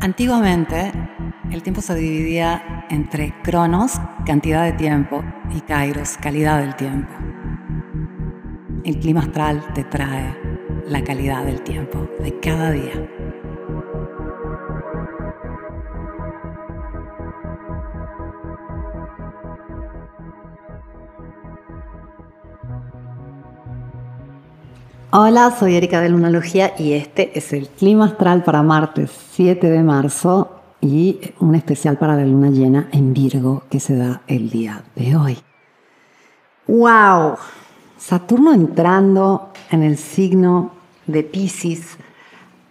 Antiguamente, el tiempo se dividía entre cronos, cantidad de tiempo, y kairos, calidad del tiempo. El clima astral te trae la calidad del tiempo de cada día. Hola, soy Erika de Lunalogía y este es el clima astral para martes 7 de marzo y un especial para la luna llena en Virgo que se da el día de hoy. ¡Wow! Saturno entrando en el signo de Pisces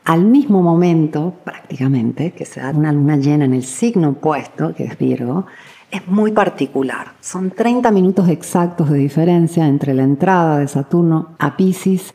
al mismo momento, prácticamente, que se da una luna llena en el signo opuesto, que es Virgo, es muy particular. Son 30 minutos exactos de diferencia entre la entrada de Saturno a Pisces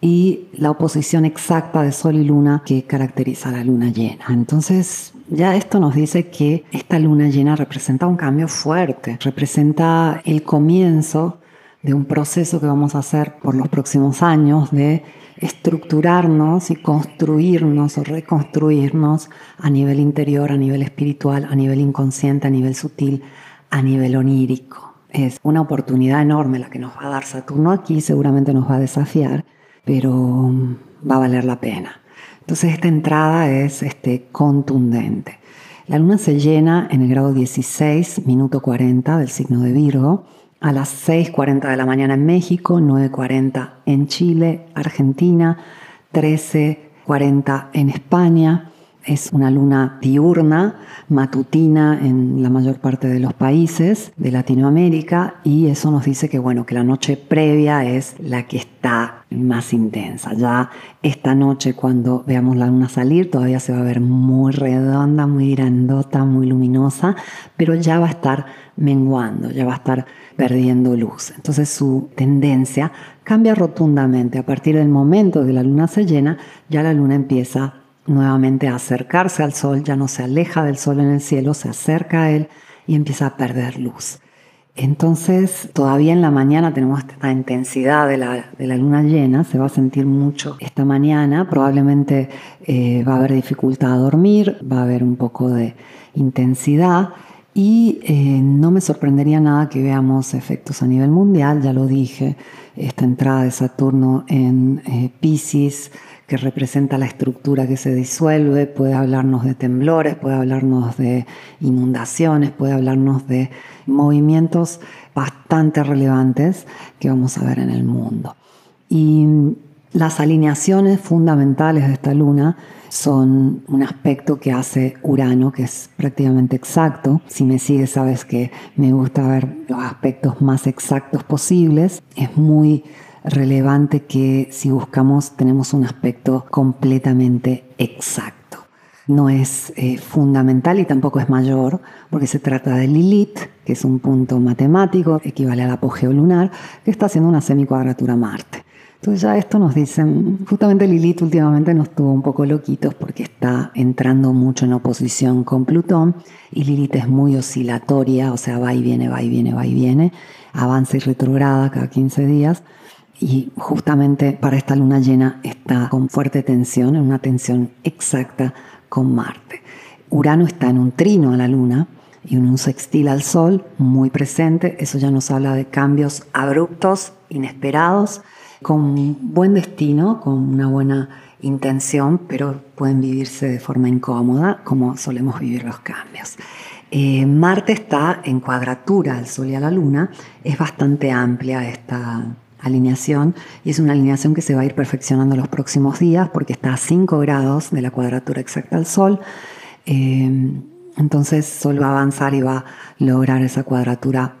y la oposición exacta de Sol y Luna que caracteriza la luna llena. Entonces, ya esto nos dice que esta luna llena representa un cambio fuerte, representa el comienzo de un proceso que vamos a hacer por los próximos años de estructurarnos y construirnos o reconstruirnos a nivel interior, a nivel espiritual, a nivel inconsciente, a nivel sutil, a nivel onírico. Es una oportunidad enorme la que nos va a dar Saturno aquí, seguramente nos va a desafiar pero mm, va a valer la pena. Entonces esta entrada es este, contundente. La luna se llena en el grado 16, minuto 40 del signo de Virgo, a las 6.40 de la mañana en México, 9.40 en Chile, Argentina, 13.40 en España, es una luna diurna, matutina en la mayor parte de los países de Latinoamérica y eso nos dice que bueno, que la noche previa es la que está más intensa. Ya esta noche cuando veamos la luna salir todavía se va a ver muy redonda, muy grandota, muy luminosa, pero ya va a estar menguando, ya va a estar perdiendo luz. Entonces su tendencia cambia rotundamente. A partir del momento que la luna se llena, ya la luna empieza nuevamente acercarse al sol, ya no se aleja del sol en el cielo, se acerca a él y empieza a perder luz. Entonces, todavía en la mañana tenemos esta intensidad de la, luna llena, se va a sentir mucho esta mañana, probablemente eh, va a haber dificultad a dormir, va a haber un poco de intensidad y eh, no me sorprendería nada que veamos efectos a nivel mundial, ya lo dije, esta entrada de Saturno en eh, Pisces, que representa la estructura que se disuelve, puede hablarnos de temblores, puede hablarnos de inundaciones, puede hablarnos de movimientos bastante relevantes que vamos a ver en el mundo. Y las alineaciones fundamentales de esta luna son un aspecto que hace Urano, que es prácticamente exacto. Si me sigues sabes que me gusta ver los aspectos más exactos posibles. Es muy relevante que si buscamos tenemos un aspecto completamente exacto. No es eh, fundamental y tampoco es mayor, porque se trata de Lilith, que es un punto matemático, equivale al apogeo lunar, que está haciendo una semicuadratura a Marte. Entonces ya esto nos dicen, justamente Lilith últimamente nos tuvo un poco loquitos porque está entrando mucho en oposición con Plutón y Lilith es muy oscilatoria, o sea, va y viene, va y viene, va y viene, avanza y retrograda cada 15 días y justamente para esta luna llena está con fuerte tensión, en una tensión exacta con Marte. Urano está en un trino a la luna y un sextil al Sol muy presente. Eso ya nos habla de cambios abruptos, inesperados, con buen destino, con una buena intención, pero pueden vivirse de forma incómoda, como solemos vivir los cambios. Eh, Marte está en cuadratura al Sol y a la Luna. Es bastante amplia esta alineación y es una alineación que se va a ir perfeccionando los próximos días porque está a 5 grados de la cuadratura exacta al Sol. Eh, entonces Sol va a avanzar y va a lograr esa cuadratura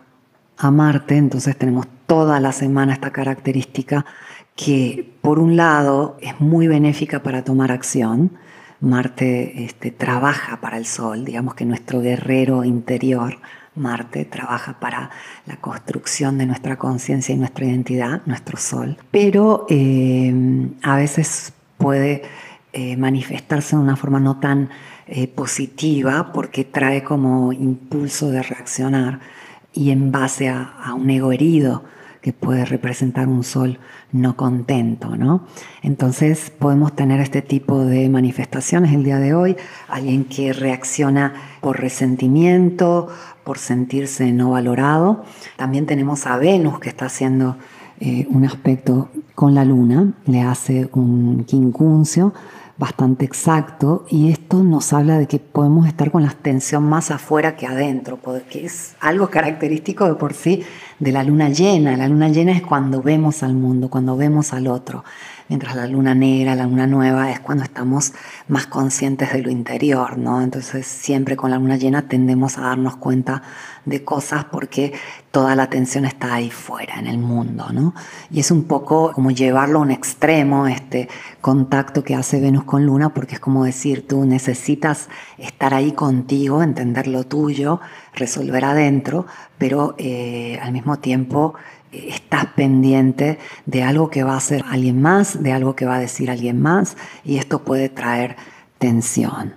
a Marte. Entonces tenemos toda la semana esta característica que por un lado es muy benéfica para tomar acción. Marte este, trabaja para el Sol, digamos que nuestro guerrero interior Marte trabaja para la construcción de nuestra conciencia y nuestra identidad, nuestro sol, pero eh, a veces puede eh, manifestarse de una forma no tan eh, positiva porque trae como impulso de reaccionar y en base a, un ego herido que puede representar un sol no contento, ¿no? Entonces podemos tener este tipo de manifestaciones el día de hoy, alguien que reacciona por resentimiento, por sentirse no valorado. También tenemos a Venus que está haciendo eh, un aspecto con la luna, le hace un quincuncio bastante exacto y esto nos habla de que podemos estar con la tensión más afuera que adentro, porque es algo característico de por sí de la luna llena. La luna llena es cuando vemos al mundo, cuando vemos al otro mientras la luna negra, la luna nueva es cuando estamos más conscientes de lo interior, ¿no? Entonces siempre con la luna llena tendemos a darnos cuenta de cosas porque toda la atención está ahí fuera, en el mundo, ¿no? Y es un poco como llevarlo a un extremo, este contacto que hace Venus con Luna, porque es como decir, tú necesitas estar ahí contigo, entender lo tuyo, resolver adentro, pero eh, al mismo tiempo estás pendiente de algo que va a hacer alguien más, de algo que va a decir alguien más, y esto puede traer tensión.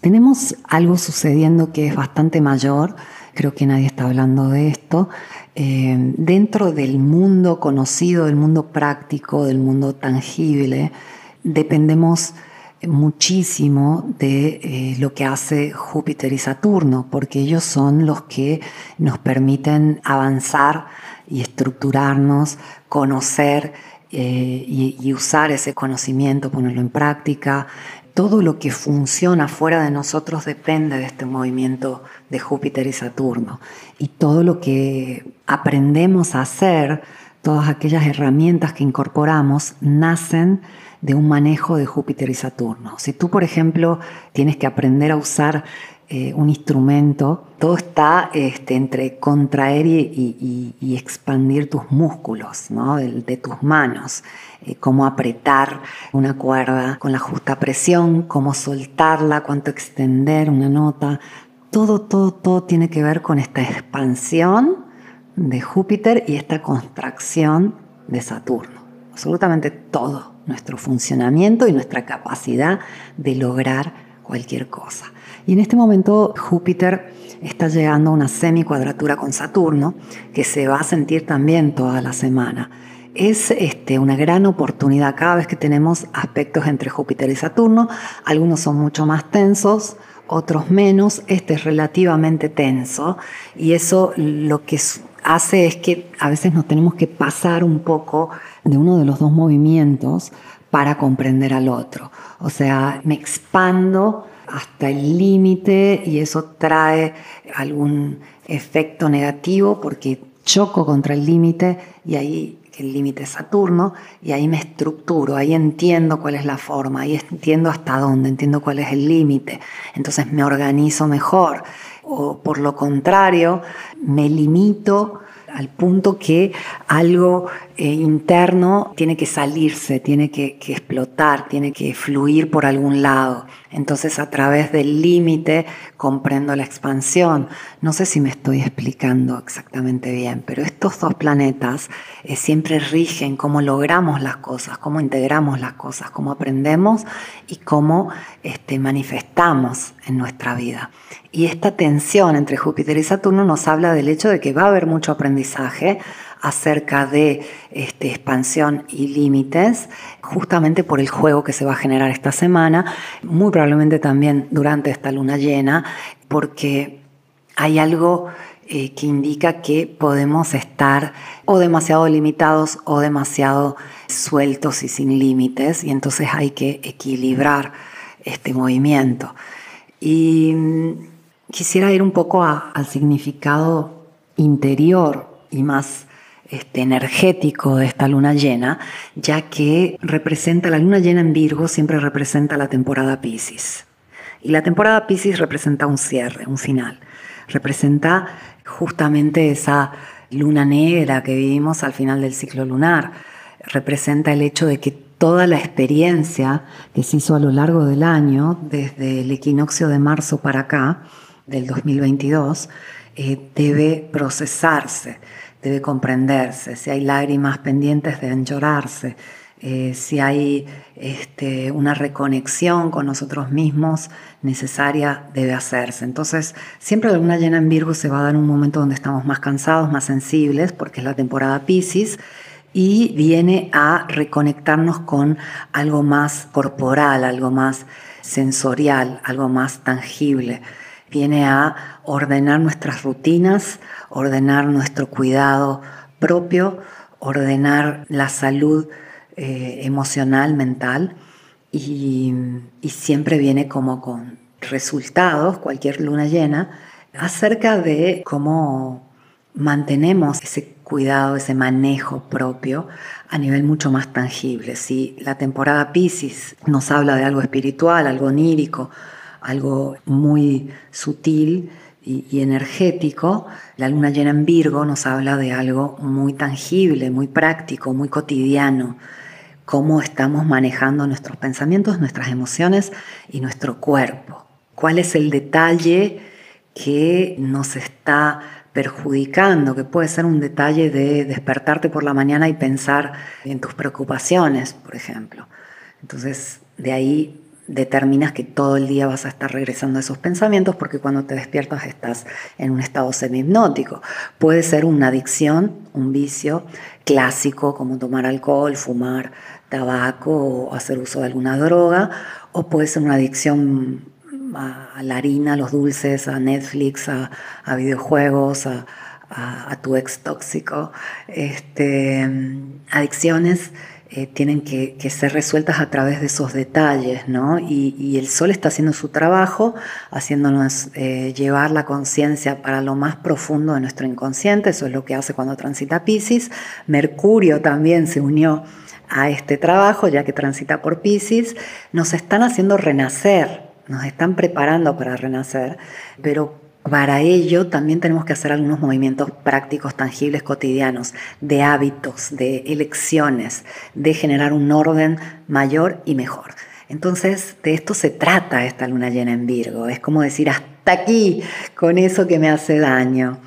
Tenemos algo sucediendo que es bastante mayor, creo que nadie está hablando de esto, eh, dentro del mundo conocido, del mundo práctico, del mundo tangible, dependemos muchísimo de eh, lo que hace Júpiter y Saturno, porque ellos son los que nos permiten avanzar y estructurarnos, conocer eh, y, usar ese conocimiento, ponerlo en práctica. Todo lo que funciona fuera de nosotros depende de este movimiento de Júpiter y Saturno. Y todo lo que aprendemos a hacer, todas aquellas herramientas que incorporamos, nacen de un manejo de Júpiter y Saturno. Si tú, por ejemplo, tienes que aprender a usar eh, un instrumento, todo está este, entre contraer y, expandir tus músculos, ¿no? de, tus manos, eh, cómo apretar una cuerda con la justa presión, cómo soltarla, cuánto extender una nota. Todo, todo, todo tiene que ver con esta expansión de Júpiter y esta contracción de Saturno. Absolutamente todo, nuestro funcionamiento y nuestra capacidad de lograr cualquier cosa. Y en este momento Júpiter está llegando a una semi-cuadratura con Saturno, que se va a sentir también toda la semana. Es este, una gran oportunidad cada vez que tenemos aspectos entre Júpiter y Saturno. Algunos son mucho más tensos, otros menos. Este es relativamente tenso y eso lo que hace es que a veces nos tenemos que pasar un poco de uno de los dos movimientos para comprender al otro. O sea, me expando hasta el límite y eso trae algún efecto negativo porque choco contra el límite y ahí el límite es Saturno y ahí me estructuro, ahí entiendo cuál es la forma, ahí entiendo hasta dónde, entiendo cuál es el límite, entonces me organizo mejor o por lo contrario me limito al punto que algo eh, interno tiene que salirse, tiene que, explotar, tiene que fluir por algún lado. Entonces a través del límite comprendo la expansión. No sé si me estoy explicando exactamente bien, pero estos dos planetas eh, siempre rigen cómo logramos las cosas, cómo integramos las cosas, cómo aprendemos y cómo este, manifestamos en nuestra vida. Y esta tensión entre Júpiter y Saturno nos habla del hecho de que va a haber mucho aprendizaje acerca de este, expansión y límites, justamente por el juego que se va a generar esta semana, muy probablemente también durante esta luna llena, porque hay algo eh, que indica que podemos estar o demasiado limitados o demasiado sueltos y sin límites, y entonces hay que equilibrar este movimiento. Y mm, quisiera ir un poco al significado interior y más este, energético de esta luna llena, ya que representa, la luna llena en Virgo siempre representa la temporada Pisces. Y la temporada Pisces representa un cierre, un final. Representa justamente esa luna negra que vivimos al final del ciclo lunar. Representa el hecho de que toda la experiencia que se hizo a lo largo del año, desde el equinoccio de marzo para acá, del 2022, eh, debe procesarse debe comprenderse. Si hay lágrimas pendientes, deben llorarse. eh, si hay este, una reconexión con nosotros mismos necesaria, debe hacerse. Entonces, siempre la luna llena en Virgo se va a dar un momento donde estamos más cansados, más sensibles, porque es la temporada Pisces, y viene a reconectarnos con algo más corporal, algo más sensorial, algo más tangible. Viene a ordenar nuestras rutinas, ordenar nuestro cuidado propio, ordenar la salud eh, emocional, mental, y, y siempre viene como con resultados, cualquier luna llena, acerca de cómo mantenemos ese cuidado, ese manejo propio a nivel mucho más tangible. Si la temporada Pisces nos habla de algo espiritual, algo onírico, algo muy sutil y, energético, la luna llena en Virgo nos habla de algo muy tangible, muy práctico, muy cotidiano, cómo estamos manejando nuestros pensamientos, nuestras emociones y nuestro cuerpo. ¿Cuál es el detalle que nos está perjudicando, que puede ser un detalle de despertarte por la mañana y pensar en tus preocupaciones, por ejemplo. Entonces, de ahí determinas que todo el día vas a estar regresando a esos pensamientos porque cuando te despiertas estás en un estado semi-hipnótico. Puede ser una adicción, un vicio clásico como tomar alcohol, fumar tabaco o hacer uso de alguna droga, o puede ser una adicción a, la harina, a los dulces, a Netflix, a, videojuegos, a, tu ex tóxico. Este, adicciones eh, tienen que, ser resueltas a través de esos detalles, ¿no? Y, el sol está haciendo su trabajo, haciéndonos eh, llevar la conciencia para lo más profundo de nuestro inconsciente, eso es lo que hace cuando transita Pisces. Mercurio también se unió a este trabajo, ya que transita por Pisces, nos están haciendo renacer, nos están preparando para renacer, pero para ello también tenemos que hacer algunos movimientos prácticos, tangibles, cotidianos, de hábitos, de elecciones, de generar un orden mayor y mejor. Entonces, de esto se trata esta luna llena en Virgo. Es como decir, hasta aquí con eso que me hace daño.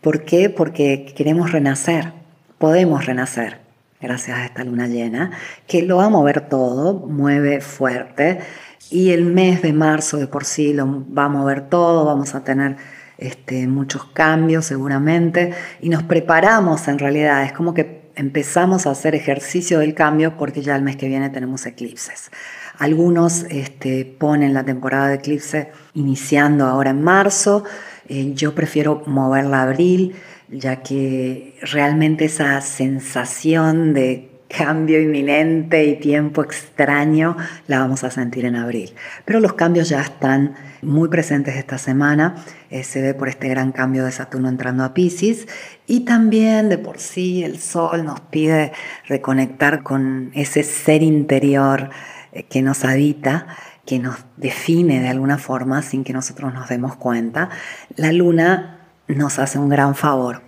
¿Por qué? Porque queremos renacer, podemos renacer gracias a esta luna llena, que lo va a mover todo, mueve fuerte y el mes de marzo de por sí lo va a mover todo, vamos a tener este, muchos cambios seguramente. Y nos preparamos en realidad, es como que empezamos a hacer ejercicio del cambio porque ya el mes que viene tenemos eclipses. Algunos este, ponen la temporada de eclipse iniciando ahora en marzo, eh, yo prefiero moverla a abril, ya que realmente esa sensación de cambio inminente y tiempo extraño la vamos a sentir en abril. Pero los cambios ya están muy presentes esta semana. Eh, se ve por este gran cambio de Saturno entrando a Pisces y también de por sí el Sol nos pide reconectar con ese ser interior eh, que nos habita que nos define de alguna forma sin que nosotros nos demos cuenta, la luna nos hace un gran favor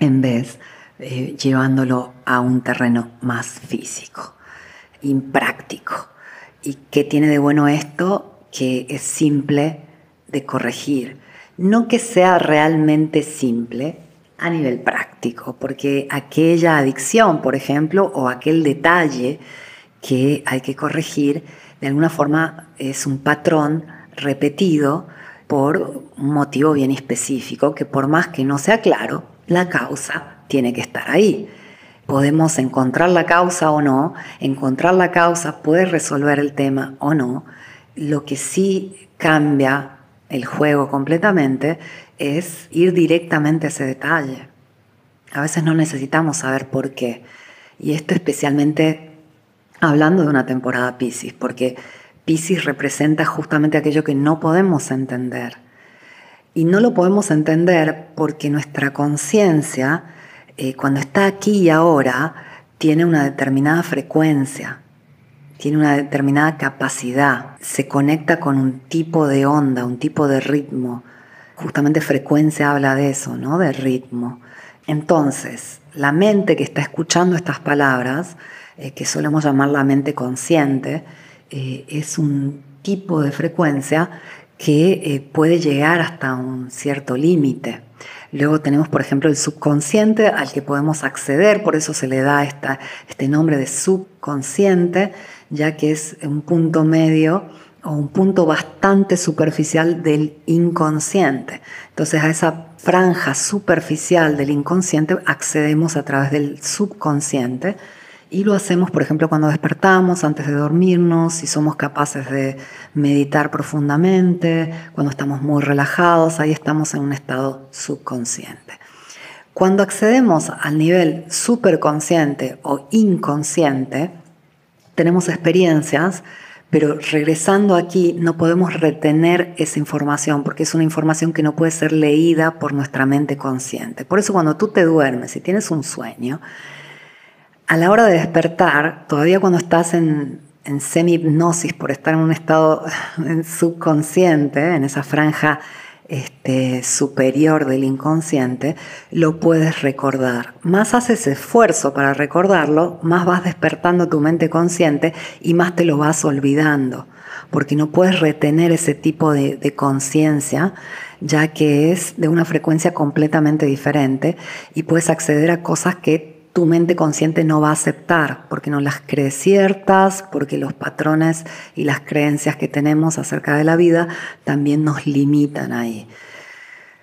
en vez eh, llevándolo a un terreno más físico, impráctico. ¿Y qué tiene de bueno esto? Que es simple de corregir. No que sea realmente simple a nivel práctico, porque aquella adicción, por ejemplo, o aquel detalle que hay que corregir, de alguna forma es un patrón repetido por un motivo bien específico, que por más que no sea claro, la causa tiene que estar ahí. Podemos encontrar la causa o no, encontrar la causa puede resolver el tema o no. Lo que sí cambia el juego completamente es ir directamente a ese detalle. A veces no necesitamos saber por qué. Y esto especialmente hablando de una temporada Pisces, porque Pisces representa justamente aquello que no podemos entender. Y no lo podemos entender porque nuestra conciencia eh, cuando está aquí y ahora, tiene una determinada frecuencia, tiene una determinada capacidad, se conecta con un tipo de onda, un tipo de ritmo. Justamente frecuencia habla de eso, ¿no? De ritmo. Entonces, la mente que está escuchando estas palabras, eh, que solemos llamar la mente consciente, eh, es un tipo de frecuencia que puede llegar hasta un cierto límite. Luego tenemos, por ejemplo, el subconsciente al que podemos acceder, por eso se le da este nombre de subconsciente, ya que es un punto medio o un punto bastante superficial del inconsciente. Entonces a esa franja superficial del inconsciente accedemos a través del subconsciente y lo hacemos, por ejemplo, cuando despertamos, antes de dormirnos, si somos capaces de meditar profundamente, cuando estamos muy relajados, ahí estamos en un estado subconsciente. Cuando accedemos al nivel superconsciente o inconsciente, tenemos experiencias, pero regresando aquí no podemos retener esa información porque es una información que no puede ser leída por nuestra mente consciente. Por eso cuando tú te duermes y tienes un sueño, a la hora de despertar, todavía cuando estás en, semi-hipnosis por estar en un estado subconsciente, en esa franja este, superior del inconsciente, lo puedes recordar. Más haces esfuerzo para recordarlo, más vas despertando tu mente consciente y más te lo vas olvidando, porque no puedes retener ese tipo de, de conciencia, ya que es de una frecuencia completamente diferente y puedes acceder a cosas que tu mente consciente no va a aceptar porque no las cree ciertas, porque los patrones y las creencias que tenemos acerca de la vida también nos limitan ahí.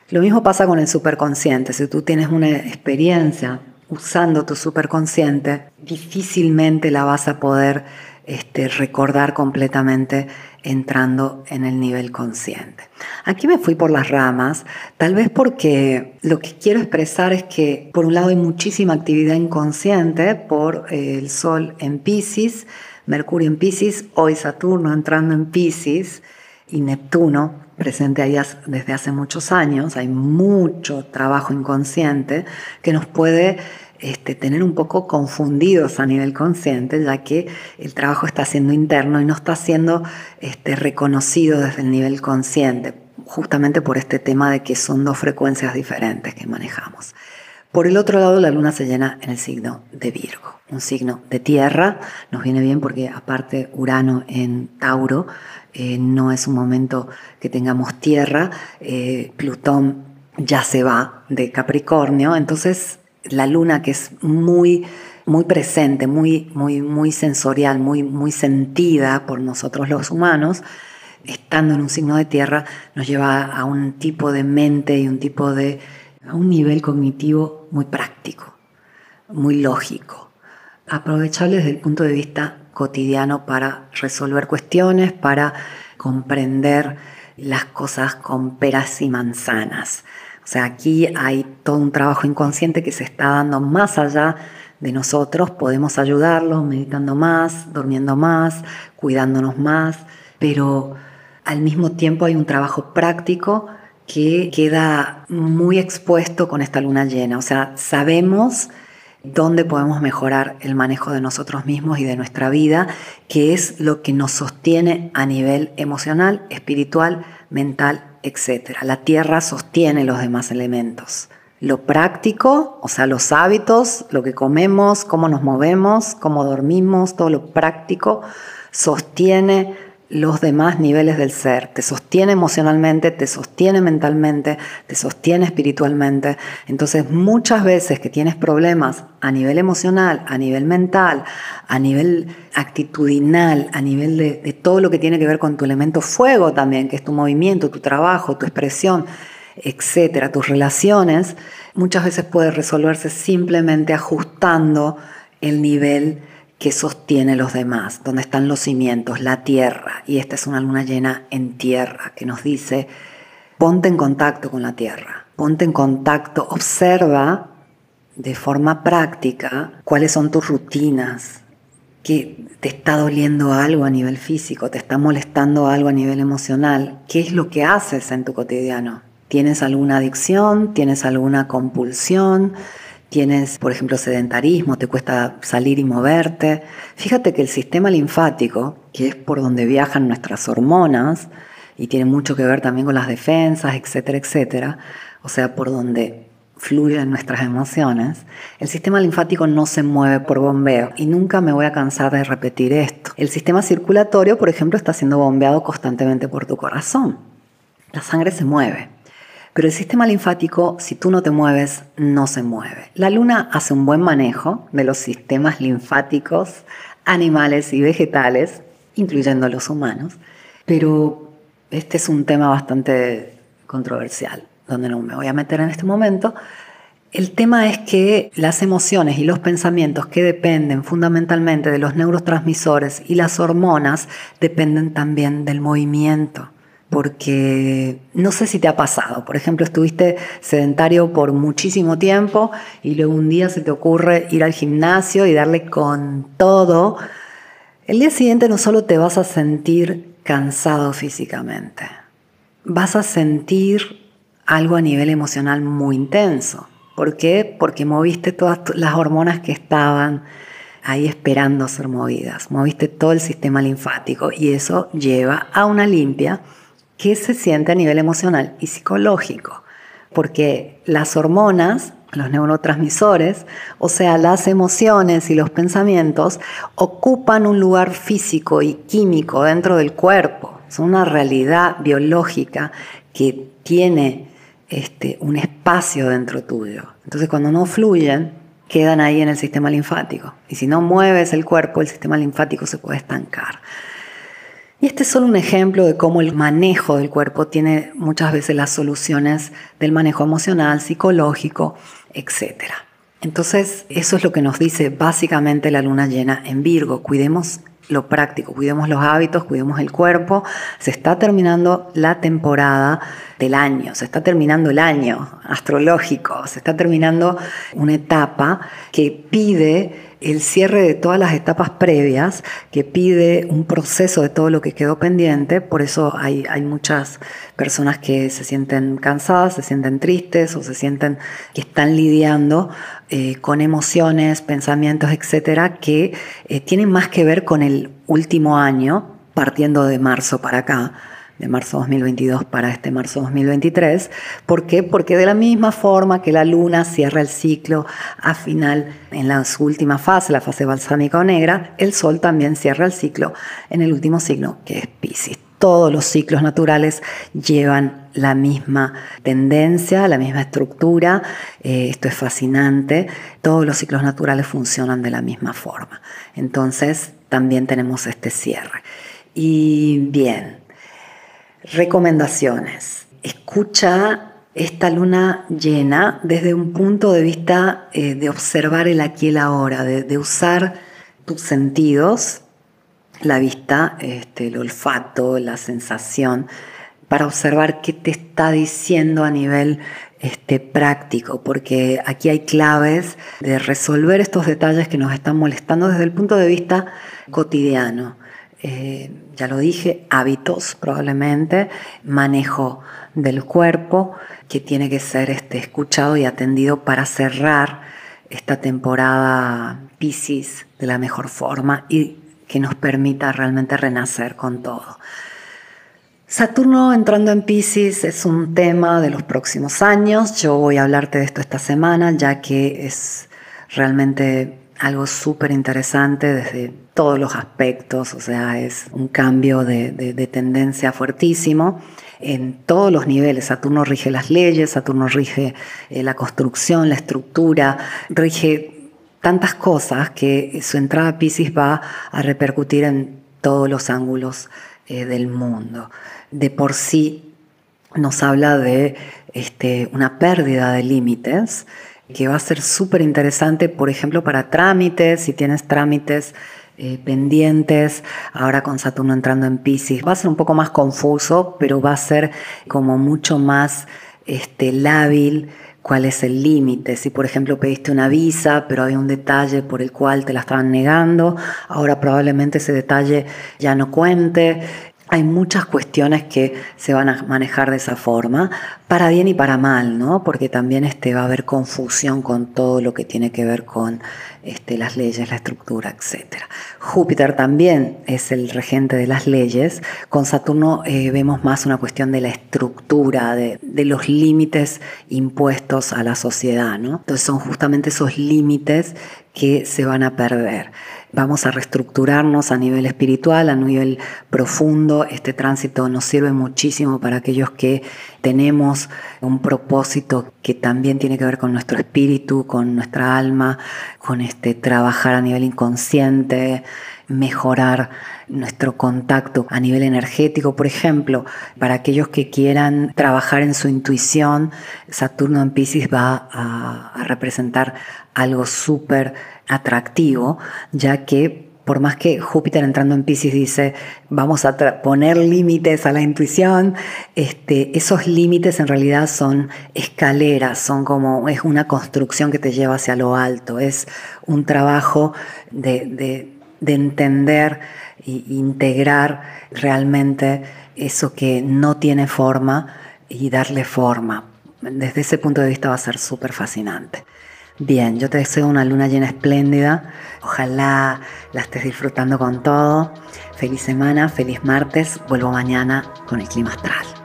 Lo mismo pasa con el superconsciente. Si tú tienes una experiencia usando tu superconsciente, difícilmente la vas a poder este, recordar completamente entrando en el nivel consciente. Aquí me fui por las ramas, tal vez porque lo que quiero expresar es que por un lado hay muchísima actividad inconsciente por eh, el Sol en Pisces, Mercurio en Pisces, hoy Saturno entrando en Pisces y Neptuno presente ahí desde hace muchos años, hay mucho trabajo inconsciente que nos puede este, tener un poco confundidos a nivel consciente, ya que el trabajo está siendo interno y no está siendo este, reconocido desde el nivel consciente, justamente por este tema de que son dos frecuencias diferentes que manejamos. Por el otro lado, la luna se llena en el signo de Virgo, un signo de tierra. Nos viene bien porque aparte Urano en Tauro eh, no es un momento que tengamos tierra. Eh, Plutón ya se va de Capricornio, entonces la luna que es muy muy presente, muy, muy, muy sensorial, muy, muy sentida por nosotros los humanos, estando en un signo de tierra, nos lleva a un tipo de mente y un tipo de, a un nivel cognitivo muy práctico, muy lógico, aprovechable desde el punto de vista cotidiano para resolver cuestiones, para comprender las cosas con peras y manzanas. Sea, aquí hay todo un trabajo inconsciente que se está dando más allá de nosotros. Podemos ayudarlos meditando más, durmiendo más, cuidándonos más, pero al mismo tiempo hay un trabajo práctico que queda muy expuesto con esta luna llena. O sea, sabemos dónde podemos mejorar el manejo de nosotros mismos y de nuestra vida, que es lo que nos sostiene a nivel emocional, espiritual, mental etc. La tierra sostiene los demás elementos. Lo práctico, o sea, los hábitos, lo que comemos, cómo nos movemos, cómo dormimos, todo lo práctico sostiene los demás niveles del ser. Te sostiene emocionalmente, te sostiene mentalmente, te sostiene espiritualmente. Entonces muchas veces que tienes problemas a nivel emocional, a nivel mental, a nivel actitudinal, a nivel de, todo lo que tiene que ver con tu elemento fuego también, que es tu movimiento, tu trabajo, tu expresión, etcétera, tus relaciones, muchas veces puede resolverse simplemente ajustando el nivel que sostiene los demás, donde están los cimientos, la tierra. Y esta es una luna llena en tierra que nos dice, ponte en contacto con la tierra, ponte en contacto, observa de forma práctica cuáles son tus rutinas, que te está doliendo algo a nivel físico, te está molestando algo a nivel emocional, qué es lo que haces en tu cotidiano. ¿Tienes alguna adicción? ¿Tienes alguna compulsión? Tienes, por ejemplo, sedentarismo, te cuesta salir y moverte. Fíjate que el sistema linfático, que es por donde viajan nuestras hormonas, y tiene mucho que ver también con las defensas, etcétera, etcétera, o sea, por donde fluyen nuestras emociones, el sistema linfático no se mueve por bombeo y nunca me voy a cansar de repetir esto. El sistema circulatorio, por ejemplo, está siendo bombeado constantemente por tu corazón. La sangre se mueve. Pero el sistema linfático, si tú no te mueves, no se mueve. La luna hace un buen manejo de los sistemas linfáticos animales y vegetales, incluyendo los humanos, pero este es un tema bastante controversial, donde no me voy a meter en este momento. El tema es que las emociones y los pensamientos que dependen fundamentalmente de los neurotransmisores y las hormonas dependen también del movimiento porque no sé si te ha pasado, por ejemplo, estuviste sedentario por muchísimo tiempo y luego un día se te ocurre ir al gimnasio y darle con todo, el día siguiente no solo te vas a sentir cansado físicamente, vas a sentir algo a nivel emocional muy intenso. ¿Por qué? Porque moviste todas las hormonas que estaban ahí esperando ser movidas, moviste todo el sistema linfático y eso lleva a una limpia qué se siente a nivel emocional y psicológico, porque las hormonas, los neurotransmisores, o sea, las emociones y los pensamientos, ocupan un lugar físico y químico dentro del cuerpo, son una realidad biológica que tiene este, un espacio dentro tuyo. Entonces cuando no fluyen, quedan ahí en el sistema linfático. Y si no mueves el cuerpo, el sistema linfático se puede estancar. Y este es solo un ejemplo de cómo el manejo del cuerpo tiene muchas veces las soluciones del manejo emocional, psicológico, etc. Entonces, eso es lo que nos dice básicamente la luna llena en Virgo. Cuidemos lo práctico, cuidemos los hábitos, cuidemos el cuerpo. Se está terminando la temporada del año, se está terminando el año astrológico, se está terminando una etapa que pide el cierre de todas las etapas previas, que pide un proceso de todo lo que quedó pendiente, por eso hay, hay muchas personas que se sienten cansadas, se sienten tristes o se sienten que están lidiando eh, con emociones, pensamientos, etcétera, que eh, tienen más que ver con el último año, partiendo de marzo para acá de marzo 2022 para este marzo 2023. ¿Por qué? Porque de la misma forma que la luna cierra el ciclo a final, en la, su última fase, la fase balsámica o negra, el sol también cierra el ciclo en el último signo, que es Pisces. Todos los ciclos naturales llevan la misma tendencia, la misma estructura. Eh, esto es fascinante. Todos los ciclos naturales funcionan de la misma forma. Entonces, también tenemos este cierre. Y bien, Recomendaciones. Escucha esta luna llena desde un punto de vista eh, de observar el aquí y el ahora, de, usar tus sentidos, la vista, este, el olfato, la sensación, para observar qué te está diciendo a nivel este, práctico, porque aquí hay claves de resolver estos detalles que nos están molestando desde el punto de vista cotidiano. Eh, ya lo dije, hábitos probablemente, manejo del cuerpo que tiene que ser este, escuchado y atendido para cerrar esta temporada Pisces de la mejor forma y que nos permita realmente renacer con todo. Saturno entrando en Pisces es un tema de los próximos años. Yo voy a hablarte de esto esta semana, ya que es realmente algo súper interesante desde todos los aspectos, o sea, es un cambio de, tendencia fuertísimo en todos los niveles. Saturno rige las leyes, Saturno rige eh, la construcción, la estructura, rige tantas cosas que su entrada a Pisces va a repercutir en todos los ángulos eh, del mundo. De por sí nos habla de este, una pérdida de límites, que va a ser súper interesante, por ejemplo, para trámites, si tienes trámites eh, pendientes, ahora con Saturno entrando en Pisces. Va a ser un poco más confuso, pero va a ser como mucho más este, lábil cuál es el límite. Si por ejemplo pediste una visa, pero hay un detalle por el cual te la estaban negando, ahora probablemente ese detalle ya no cuente. Hay muchas cuestiones que se van a manejar de esa forma, para bien y para mal, ¿no? Porque también este, va a haber confusión con todo lo que tiene que ver con este, las leyes, la estructura, etc. Júpiter también es el regente de las leyes. Con Saturno eh, vemos más una cuestión de la estructura, de, de los límites impuestos a la sociedad, ¿no? Entonces son justamente esos límites que se van a perder. Vamos a reestructurarnos a nivel espiritual, a nivel profundo. Este tránsito nos sirve muchísimo para aquellos que tenemos un propósito que también tiene que ver con nuestro espíritu, con nuestra alma, con este trabajar a nivel inconsciente, mejorar nuestro contacto a nivel energético, por ejemplo, para aquellos que quieran trabajar en su intuición, Saturno en Pisces va a, a representar algo súper atractivo, ya que por más que Júpiter entrando en Pisces dice, vamos a poner límites a la intuición, este, esos límites en realidad son escaleras, son como, es una construcción que te lleva hacia lo alto, es un trabajo de, de entender e integrar realmente eso que no tiene forma y darle forma. Desde ese punto de vista va a ser súper fascinante. Bien, yo te deseo una luna llena espléndida. Ojalá la estés disfrutando con todo. Feliz semana, feliz martes. Vuelvo mañana con el clima astral.